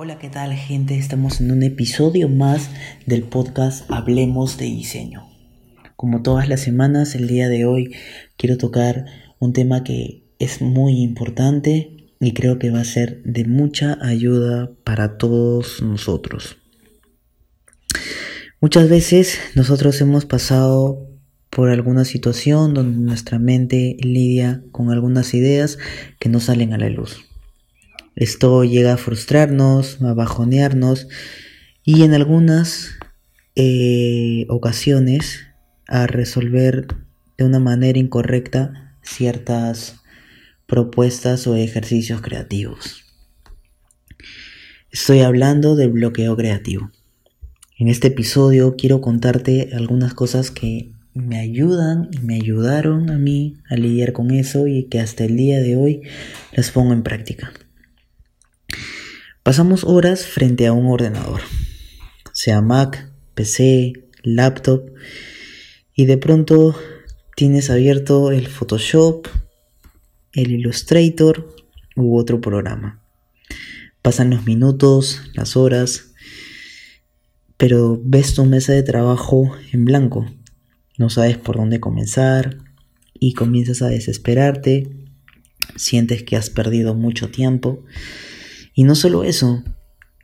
Hola, ¿qué tal gente? Estamos en un episodio más del podcast Hablemos de Diseño. Como todas las semanas, el día de hoy quiero tocar un tema que es muy importante y creo que va a ser de mucha ayuda para todos nosotros. Muchas veces nosotros hemos pasado por alguna situación donde nuestra mente lidia con algunas ideas que no salen a la luz. Esto llega a frustrarnos, a bajonearnos y en algunas eh, ocasiones a resolver de una manera incorrecta ciertas propuestas o ejercicios creativos. Estoy hablando del bloqueo creativo. En este episodio quiero contarte algunas cosas que me ayudan y me ayudaron a mí a lidiar con eso y que hasta el día de hoy las pongo en práctica. Pasamos horas frente a un ordenador, sea Mac, PC, laptop, y de pronto tienes abierto el Photoshop, el Illustrator u otro programa. Pasan los minutos, las horas, pero ves tu mesa de trabajo en blanco. No sabes por dónde comenzar y comienzas a desesperarte, sientes que has perdido mucho tiempo y no solo eso,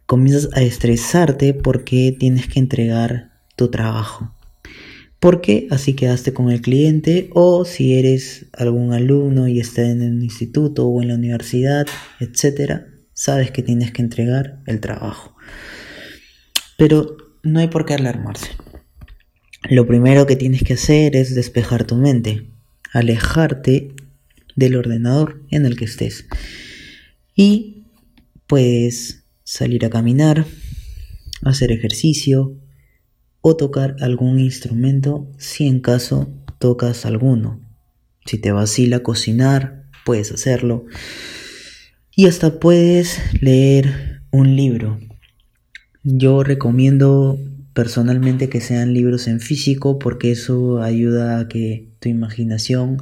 comienzas a estresarte porque tienes que entregar tu trabajo. Porque así quedaste con el cliente o si eres algún alumno y estás en el instituto o en la universidad, etcétera, sabes que tienes que entregar el trabajo. Pero no hay por qué alarmarse. Lo primero que tienes que hacer es despejar tu mente, alejarte del ordenador en el que estés y Puedes salir a caminar, hacer ejercicio o tocar algún instrumento si en caso tocas alguno. Si te vacila cocinar, puedes hacerlo. Y hasta puedes leer un libro. Yo recomiendo personalmente que sean libros en físico porque eso ayuda a que tu imaginación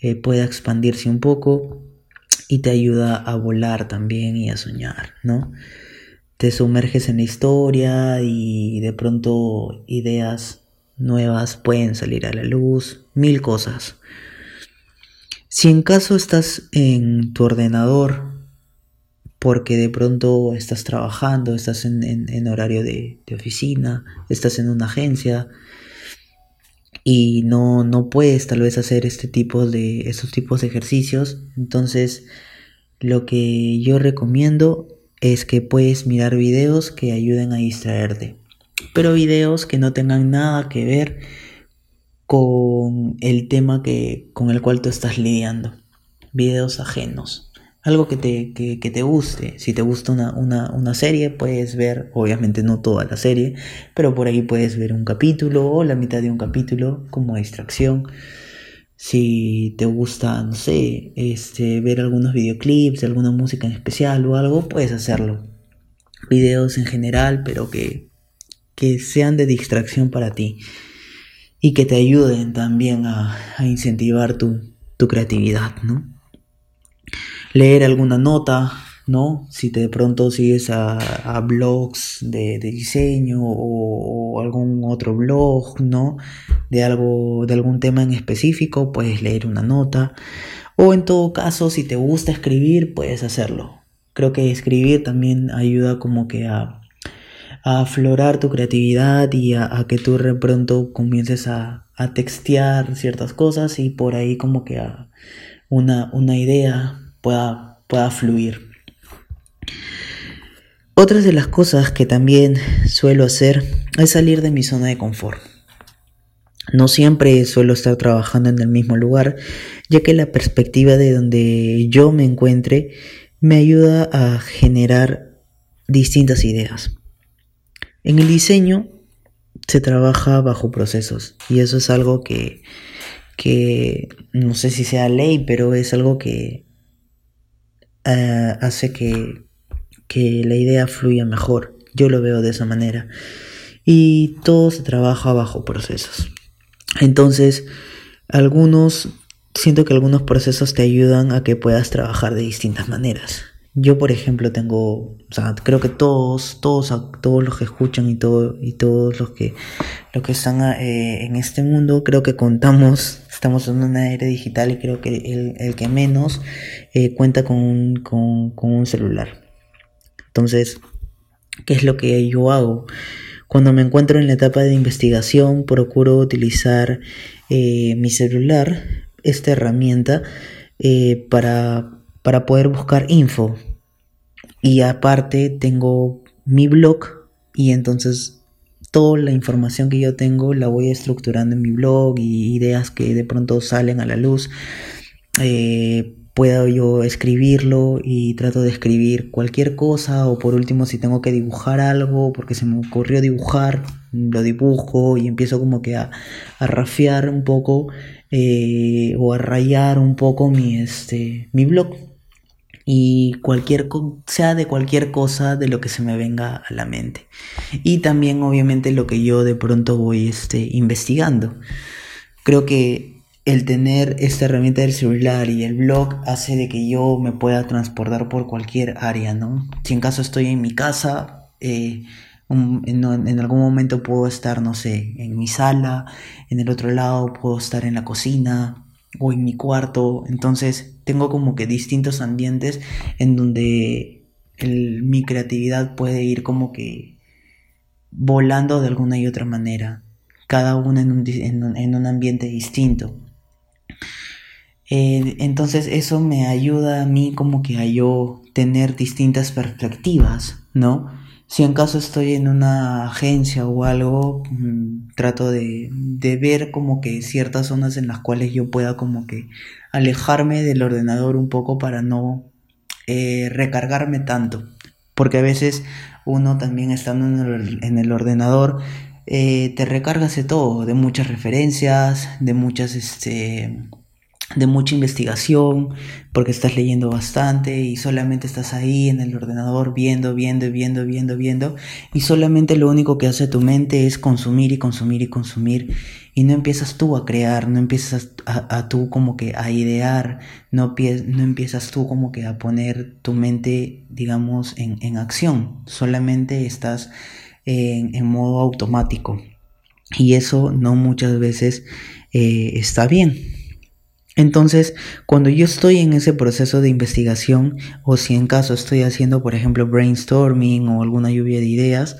eh, pueda expandirse un poco y te ayuda a volar también y a soñar, ¿no? Te sumerges en la historia y de pronto ideas nuevas pueden salir a la luz, mil cosas. Si en caso estás en tu ordenador, porque de pronto estás trabajando, estás en, horario de, de, oficina, estás en una agencia y no, no puedes tal vez hacer este tipo de, estos tipos de ejercicios, entonces lo que yo recomiendo es que puedes mirar videos que ayuden a distraerte. Pero videos que no tengan nada que ver con el tema que, con el cual tú estás lidiando. Videos ajenos. Algo que te, que, te guste. Si te gusta una, una, una serie, puedes ver, obviamente no toda la serie, pero por ahí puedes ver un capítulo o la mitad de un capítulo como distracción. Si te gusta, no sé, este, ver algunos videoclips, alguna música en especial o algo, puedes hacerlo. Videos en general, pero que, que sean de distracción para ti. Y que te ayuden también a, a incentivar tu, tu creatividad, ¿no? Leer alguna nota, ¿no? Si te de pronto sigues a, blogs de, diseño o, algún otro blog, ¿no? De algo, de algún tema en específico, puedes leer una nota. O en todo caso, si te gusta escribir, puedes hacerlo. Creo que escribir también ayuda como que a, aflorar tu creatividad y a, que tú de pronto comiences a, a textear ciertas cosas y por ahí como que una, una idea pueda, pueda fluir. Otras de las cosas que también suelo hacer es salir de mi zona de confort. No siempre suelo estar trabajando en el mismo lugar, ya que la perspectiva de donde yo me encuentre me ayuda a generar distintas ideas. En el diseño se trabaja bajo procesos y eso es algo que, que no sé si sea ley, pero es algo que eh, hace que que la idea fluya mejor. Yo lo veo de esa manera. Y todo se trabaja bajo procesos. Entonces, algunos, siento que algunos procesos te ayudan a que puedas trabajar de distintas maneras. Yo, por ejemplo, tengo, o sea, creo que todos, todos, todos los que escuchan y todo, y todos los que, los que están eh, en este mundo, creo que contamos, estamos en una era digital y creo que el, el que menos eh, cuenta con, con, con un celular. Entonces, ¿qué es lo que yo hago? Cuando me encuentro en la etapa de investigación, procuro utilizar eh, mi celular, esta herramienta, para para poder buscar info. Y aparte tengo mi blog y entonces toda la información que yo tengo la voy estructurando en mi blog y ideas que de pronto salen a la luz. Eh, puedo yo escribirlo y trato de escribir cualquier cosa o por último si tengo que dibujar algo porque se me ocurrió dibujar lo dibujo y empiezo como que a, a rafiar un poco eh, o a rayar un poco mi, este, mi blog y cualquier sea de cualquier cosa de lo que se me venga a la mente. Y también obviamente lo que yo de pronto voy este, investigando. Creo que el tener esta herramienta del celular y el blog hace de que yo me pueda transportar por cualquier área no si en caso estoy en mi casa eh, en, en, algún momento puedo estar no sé en mi sala en el otro lado puedo estar en la cocina o en mi cuarto. Entonces tengo como que distintos ambientes en donde mi creatividad puede ir como que volando de alguna y otra manera. Cada una en un, ambiente distinto. Eh, entonces eso me ayuda a mí como que a yo tener distintas perspectivas, ¿no? Si en caso estoy en una agencia o algo, mm, trato de, ver como que ciertas zonas en las cuales yo pueda como que alejarme del ordenador un poco para no eh, recargarme tanto. Porque a veces uno también estando en el, ordenador eh, te recargas de todo, de muchas referencias, de muchas este, de mucha investigación, porque estás leyendo bastante y solamente estás ahí en el ordenador viendo, viendo, viendo, viendo, viendo, y solamente lo único que hace tu mente es consumir y consumir y consumir, y no empiezas tú a crear, no empiezas a, tú como que a idear, no, no, empiezas tú como que a poner tu mente, digamos, en, acción, solamente estás en, en, modo automático, y eso no muchas veces eh, está bien. Entonces, cuando yo estoy en ese proceso de investigación, o si en caso estoy haciendo, por ejemplo, brainstorming o alguna lluvia de ideas,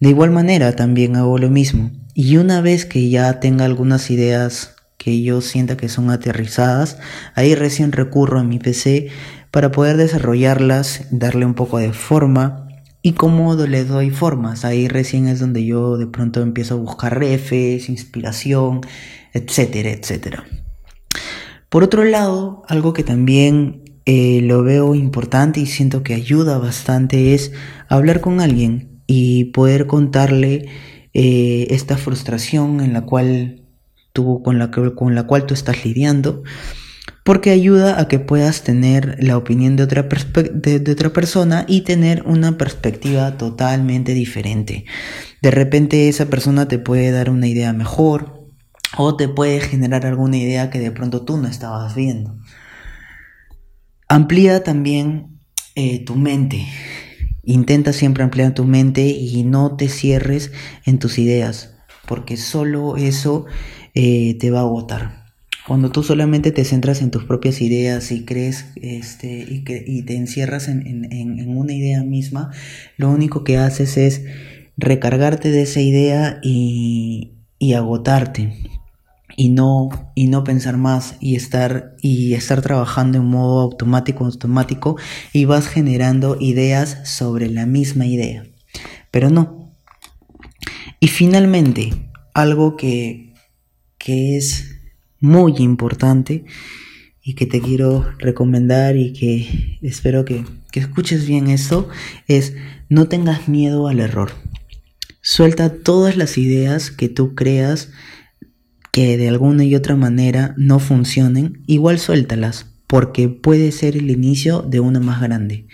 de igual manera también hago lo mismo. Y una vez que ya tenga algunas ideas que yo sienta que son aterrizadas, ahí recién recurro a mi PC para poder desarrollarlas, darle un poco de forma y cómo le doy formas. Ahí recién es donde yo de pronto empiezo a buscar refes, inspiración, etcétera, etcétera. Por otro lado, algo que también eh, lo veo importante y siento que ayuda bastante es hablar con alguien y poder contarle eh, esta frustración en la cual tú, con la, con la cual tú estás lidiando porque ayuda a que puedas tener la opinión de otra, de otra persona y tener una perspectiva totalmente diferente. De repente esa persona te puede dar una idea mejor, o te puede generar alguna idea que de pronto tú no estabas viendo. Amplía también eh, tu mente. Intenta siempre ampliar tu mente y no te cierres en tus ideas, porque solo eso eh, te va a agotar. Cuando tú solamente te centras en tus propias ideas y crees este, y, que, y te encierras en, en, una idea misma, lo único que haces es recargarte de esa idea y, y agotarte y no, y no pensar más y estar, y estar trabajando en modo automático, automático y vas generando ideas sobre la misma idea. Pero no. Y finalmente, algo que, que es muy importante y que te quiero recomendar y que espero que, que escuches bien esto es no tengas miedo al error. Suelta todas las ideas que tú creas que de alguna y otra manera no funcionen, igual suéltalas, porque puede ser el inicio de una más grande.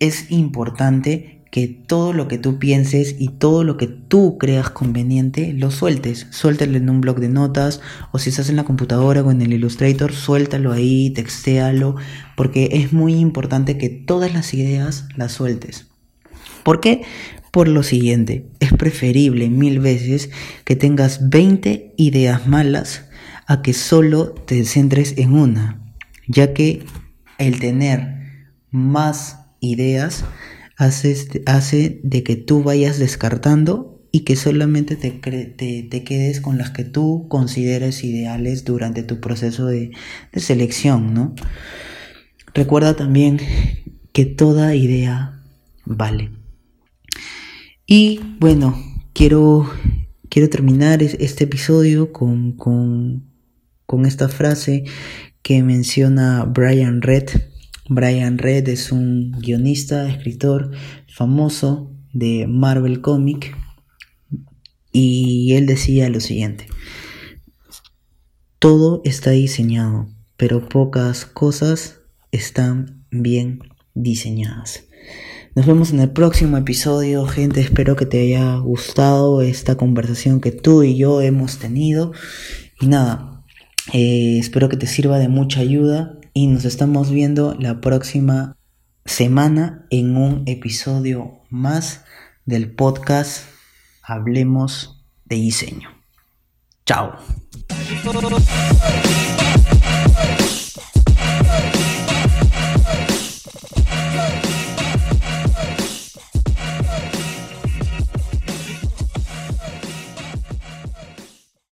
Es importante que todo lo que tú pienses y todo lo que tú creas conveniente lo sueltes. Suéltalo en un blog de notas o si estás en la computadora o en el Illustrator, suéltalo ahí, textéalo, porque es muy importante que todas las ideas las sueltes. ¿Por qué? Por lo siguiente, es preferible mil veces que tengas 20 ideas malas a que solo te centres en una, ya que el tener más ideas hace, de que tú vayas descartando y que solamente te, te, quedes con las que tú consideres ideales durante tu proceso de, de selección, ¿no? Recuerda también que toda idea vale. Y bueno, quiero, quiero terminar este episodio con, con, con esta frase que menciona Brian Red Brian Red es un guionista, escritor famoso de Marvel Comic y él decía lo siguiente, todo está diseñado, pero pocas cosas están bien diseñadas. Nos vemos en el próximo episodio, gente. Espero que te haya gustado esta conversación que tú y yo hemos tenido. Y nada, eh, espero que te sirva de mucha ayuda y nos estamos viendo la próxima semana en un episodio más del podcast Hablemos de diseño. Chao.